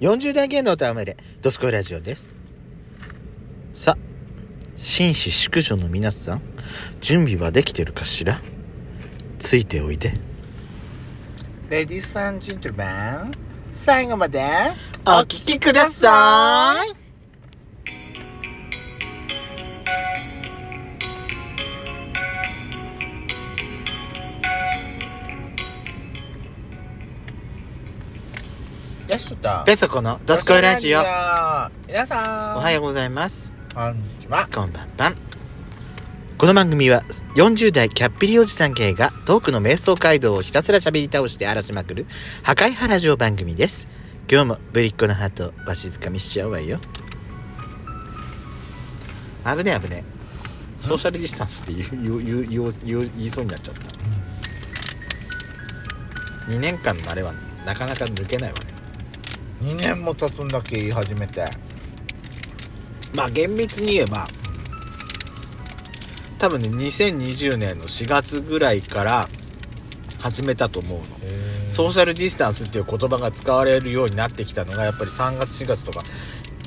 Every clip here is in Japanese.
40代芸能とあまれ、ドスコイラジオです。さ、紳士淑女の皆さん、準備はできてるかしら？ついておいで。レディースアンジェントルマン最後までお聴きくださいしとったペソコのドスコイラジオ。お皆さんはようございます。こんにちはこんばんばん。この番組は40代キャッピリおじさん系がトークの瞑想街道をひたすら喋り倒して荒らしまくる破壊派ラジオ番組です。今日もぶりっ子のハートわしづかみしちゃうわよ。危ねえ危ねえ。ソーシャルディスタンスって言う言う言う言う言う言いそうになっちゃった。2年間のあれはなかなか抜けないわね。2年も経つんだっけ言い始めて。まあ厳密に言えば多分ね2020年の4月ぐらいから始めたと思うの。ソーシャルディスタンスっていう言葉が使われるようになってきたのがやっぱり3月4月とか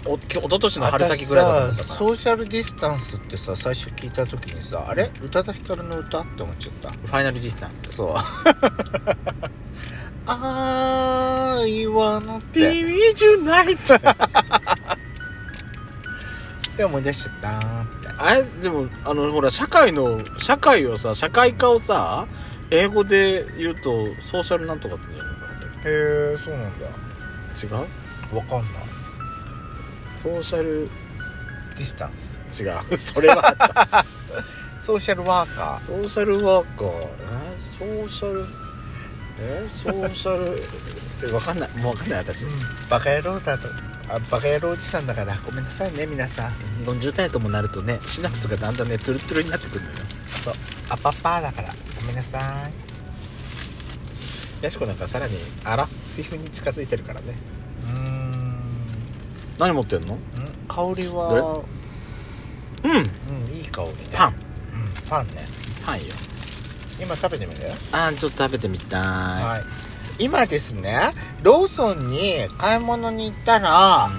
おき一昨年の春先ぐらいだったか私さソーシャルディスタンスってさ最初聞いた時にさあれ？宇多田ヒカルの歌？って思っちゃった。らファイナルディスタンス。そう あーいわのって。ビビジュナイトって。思い出しちゃったーって。あれでもあのほら社会の社会をさ社会科をさ英語で言うとソーシャルなんとかって言うんじゃないかなかっへえそうなんだ。た違う？わかんない。ソーシャルディスタン違う。それはあった。ス ソーシャルワーカー。ソーシャルワーカー？え？ソーシャルえソーシャルえわかんないもうわかんない私。バカ野郎だと。あバカ野郎おじさんだからごめんなさいね皆さん。40代ともなるとねシナプスがだんだんねトゥルトゥルになってくるのよ。そう。アパパーだから。ごめんなさい。やしこなんかさらにアラフィフに近づいてるからね。うーん。何持ってんの？香りはうん。うんいい香りね。パン。うん。パンね。パンよ今食べてみるあーちょっと食べてみたい、はい。今ですねローソンに買い物に行ったら、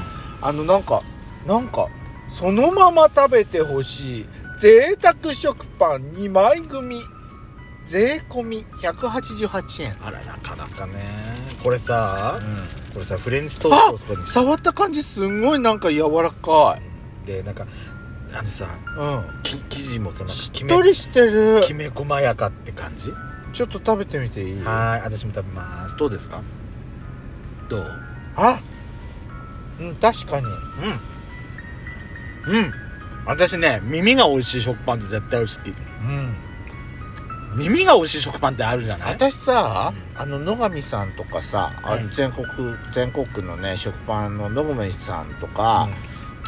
あのなんかなんかそのまま食べてほしい。贅沢食パン2枚組。税込み188円。あらなかなかね。これさこれさフレンチトーあストとかに。触った感じすんごいなんか柔らかい。でなんかあのさうん。き生地もさなんかしきめっとりしてる。きめ細やかって感じ？ちょっと食べてみていい？はーい私も食べます。どうですか？どう？あ？うん確かに。うん。うん。私ね耳が美味しい食パンって絶対美味しいって言ううん。耳が美味しい食パンってあるじゃない？私さあの野上さんとかさあはい。の全国全国のね食パンの野上さんとか、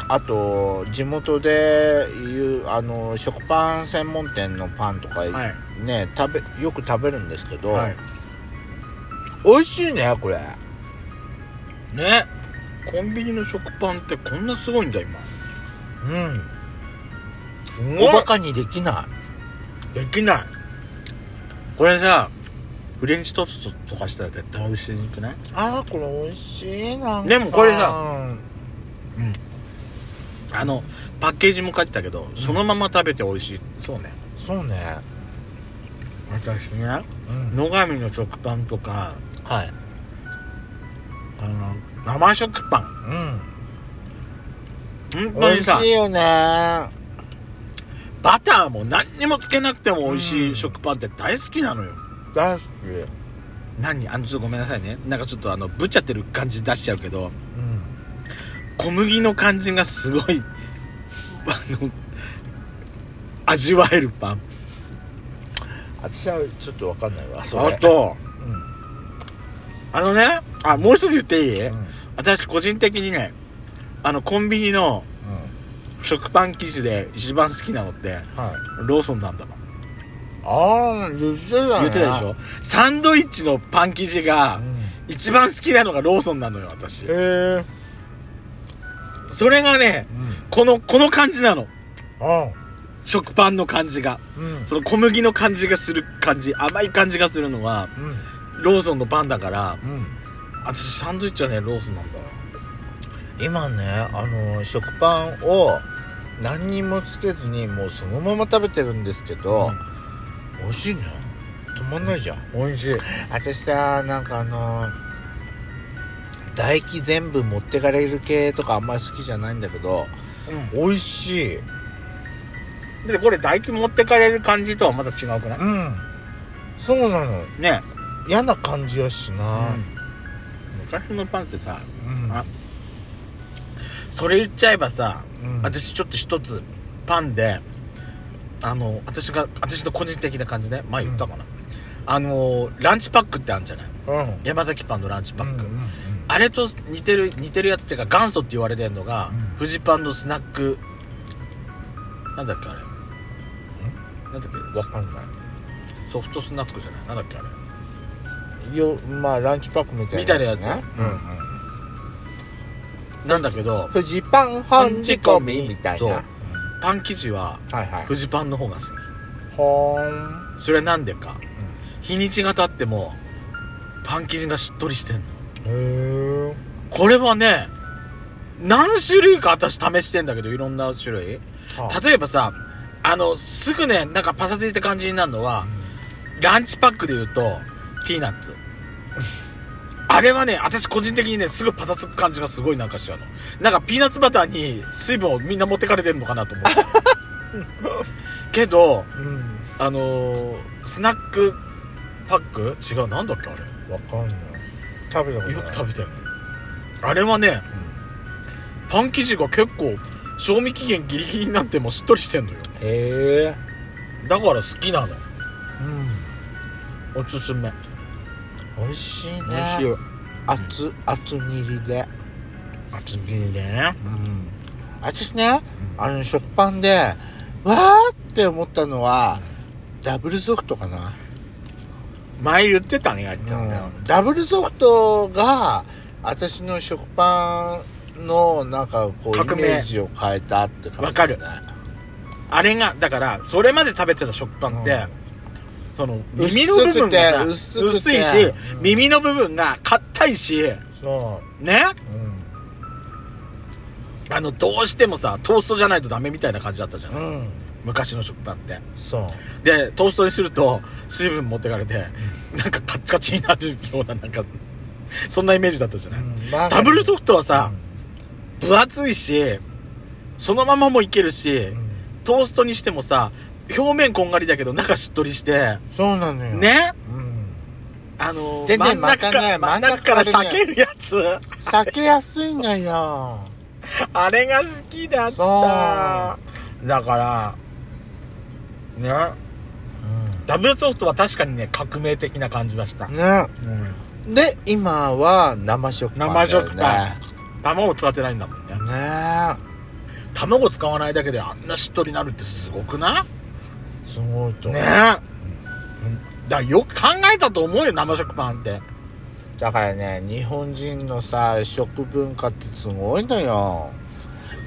あと地元でいうあの食パン専門店のパンとか、はい。ね食べよく食べるんですけど、はい。美味しいねこれ。ね。コンビニの食パンってこんなすごいんだ今。うん。おバカにできない。できない。これさフレンチトーストとかしたら絶対美味しくない？あーこれ美味しいなんか。でもこれさうんあのパッケージも書いてたけど、そのまま食べて美味しい。そうね。そうね。私ねうん。野上の食パンとかはい。あの生食パン。うん。本当にさ美味しいよね。バターも何にもつけなくても美味しうん。い食パンって大好きなのよ、大好き。何？あのちょっとごめんなさいね。なんかちょっとあのぶっちゃってる感じ出しちゃうけど。うん小麦の感じがすごいあの味わえるパン。私はちょっとわかんないわそれ。あとうん。あのねあもう一つ言っていい、うん。私個人的にねあのコンビニの食パン生地で一番好きなのってはい。ローソンなんだもん。ああ言ってたね言ってたでしょ？サンドイッチのパン生地がうん。一番好きなのがローソンなのよ私。へえそれがねうん。このこの感じなの。あ食パンの感じが。うん。その小麦の感じがする感じ甘い感じがするのはうん。ローソンのパンだからうん。私サンドイッチはねローソンなんだよ今ねあの食パンを何にもつけずにもうそのまま食べてるんですけど、美味しいね。止まんないじゃん。美味しい。私さなんかあの唾液全部持ってかれる系とかあんまり好きじゃないんだけど美味しい。でこれ唾液持ってかれる感じとはまた違うくない？うん。そうなの。ね。嫌な感じやしな。昔のパンってさうん、あそれ言っちゃえばさ、うん。私ちょっと一つパンであの私が私の個人的な感じね。前言ったかな、あのランチパックってあるんじゃない？うん。山崎パンのランチパック、うんうんうんあれと似てる似てるやつっていうか元祖って言われてるのが、うん。フジパンのスナック。なんだっけあれ。なんだっけ？わかんない。ソフトスナックじゃない？なんだっけあれ？よまあランチパックみたいなみたいなやつ。ねうんうん。なんだけどフジパン本仕込みみたいな。パン生地ははいはい。フジパンの方が好き。ほーん。それはなんでか、日にちが経ってもパン生地がしっとりしてんのこれはね何種類か私試してんだけどいろんな種類。例えばさあのすぐねなんかパサついた感じになるのは、ランチパックで言うとピーナッツ。あれはね私個人的にねすぐパサつく感じがすごいなんかしちゃうの。なんかピーナッツバターに水分をみんな持ってかれてるのかなと思って。けどうん。あのースナックパック？違うなんだっけあれ？わかんない食べたよく食べてるあれはねパン生地が結構賞味期限ギリギリになってもしっとりしてんのよ。へえ。だから好きなの。うん。おすすめ。美味しいね。美味しい厚厚切りで。厚切りでね。うん。私ねあの食パンでわーって思ったのはダブルソフトかな前言ってたねやっちゃん。ねダブルソフトが私の食パンのなんかこうイメージを変えたって感じわかる。あれがだからそれまで食べてた食パンって、うん。その耳の部分がさ薄薄いし、うん。耳の部分が硬いしそね？う、うん、あのどうしてもさトーストじゃないとダメみたいな感じだったじゃん、うん昔の食パンって。そう。でトーストにすると水分持ってかれてなんかカッチカチになるようななんかそんなイメージだったじゃない、うんまあダブルソフトはさ、分厚いしそのままもいけるし、うん。トーストにしてもさ表面こんがりだけど中しっとりしてそうなのよ。ね？うん。あのー真ん中ね真ん中から裂けるやつ。避けやすいんだよ。あれが好きだった。そだからね。ダブルソフトは確かにね革命的な感じはした、ね。うん。で今は生食パンね。生食パン。卵使ってないんだもんね。ね。卵使わないだけであんなしっとりなるってすごくなすごいとね。え、だからよく考えたと思うよ生食パンって。だからね日本人のさ食文化ってすごいのよ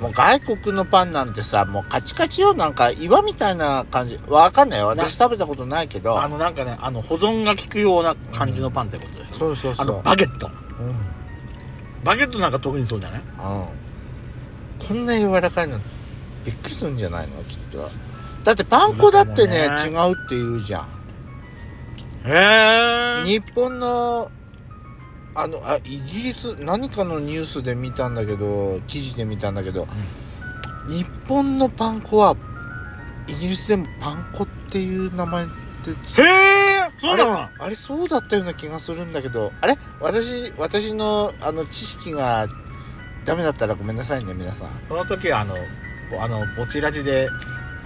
もう外国のパンなんてさもうカチカチよなんか岩みたいな感じ。わかんないよ。私食べたことないけど。あのなんかねあの保存が効くような感じのパンってことでしょ、そうそうそう。あのバゲット。うん、うん、バゲットなんか特にそうじゃない？こんな柔らかいのびっくりするんじゃないの？きっと。だってパン粉だってねね。違うって言うじゃん。へえ日本のあのあイギリス何かのニュースで見たんだけど記事で見たんだけど、日本のパン粉はイギリスでもパン粉っていう名前ってへえそうなの？あれそうだったような気がするんだけどあれ？私私のあの知識がダメだったらごめんなさいね皆さん。その時はあのあのぼちらじで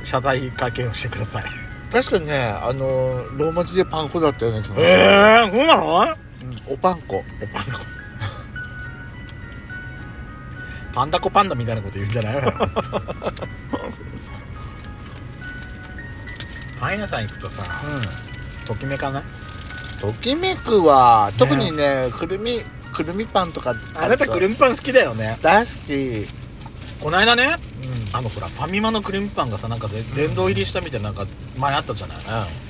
謝罪会見をしてください。確かにねあのローマ字でパン粉だったような気がする、へえそうなの？うんおパン粉。パンダパンダコパンダみたいなこと言うんじゃない？パン屋さん行くとさうん。ときめかない？ときめくは特にねくるみくるみパンとかあなたクリームパン好きだよね。大好き。この間ねうんあのほらファミマのクリームパンがさなんかで殿堂入りしたみたいななんか前あったじゃない、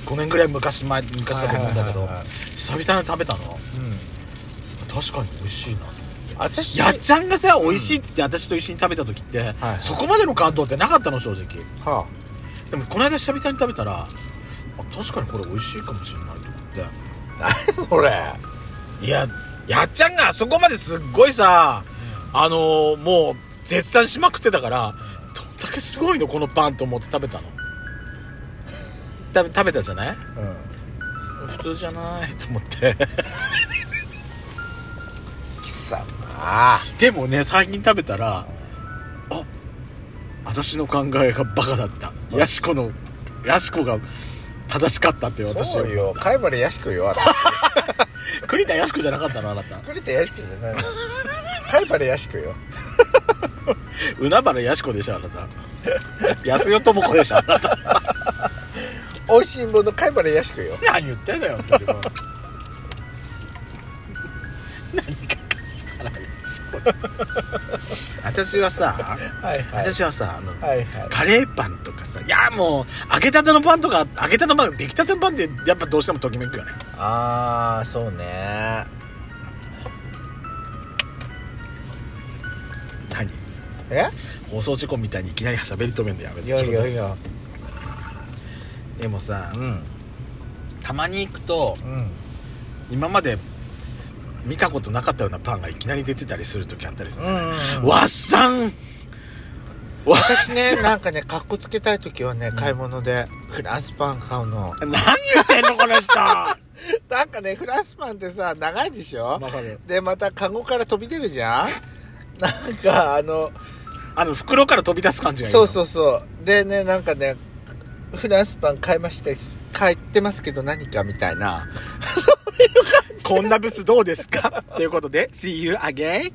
5年ぐらい昔前昔だと思うんだけど、はいはいはいはい。久々に食べたの？うん。確かに美味しいな私やっちゃんがさ美味しいっつって私と一緒に食べた時って、はいそこまでの感動ってなかったの正直。はでもこの間久々に食べたらあ確かにこれ美味しいかもしれないと思って。あ何それ。いややっちゃんがあそこまですっごいさ、あのーもう絶賛しまくってたからすごいのこのパンと思って食べたの？食べ食べたじゃない？うん。普通じゃないと思って。貴様。でもね最近食べたらあ私の考えがバカだった。ヤシコのヤシコが正しかったって私はそうよ。貝原やしこよ私。栗田ヤシコじゃなかったのあなた。栗田やしこじゃないの。貝原やしこよ海原ヤシコでしょあなた。安代智子でしょあなた。美味しいもの貝原やしこよ。何言ってんだよ本当にもう何か私はさはいはい。私はさあの、はいはい。カレーパンとかさいやもう揚げたてのパンとか揚げたてのパン出来たてのパンってやっぱどうしてもときめくよね。ああそうね。何？え？放送事故みたいにいきなり喋り止めんのやめて。いやいやいや。でもさうん。たまに行くとうん。今まで見たことなかったようなパンがいきなり出てたりする時あったりするね、うんうんわっさん。私ねなんかねかっこつけたい時はね買い物でフランスパン買うの。何言ってんのこの人。なんかねフランスパンってさ長いでしょ？でまたカゴから飛び出るじゃん？なんかあのあの袋から飛び出す感じがいいそうそううそう。でねなんかねフランスパン買いまして買ってますけど何かみたいな。こんなブスどうですか？ということで See you again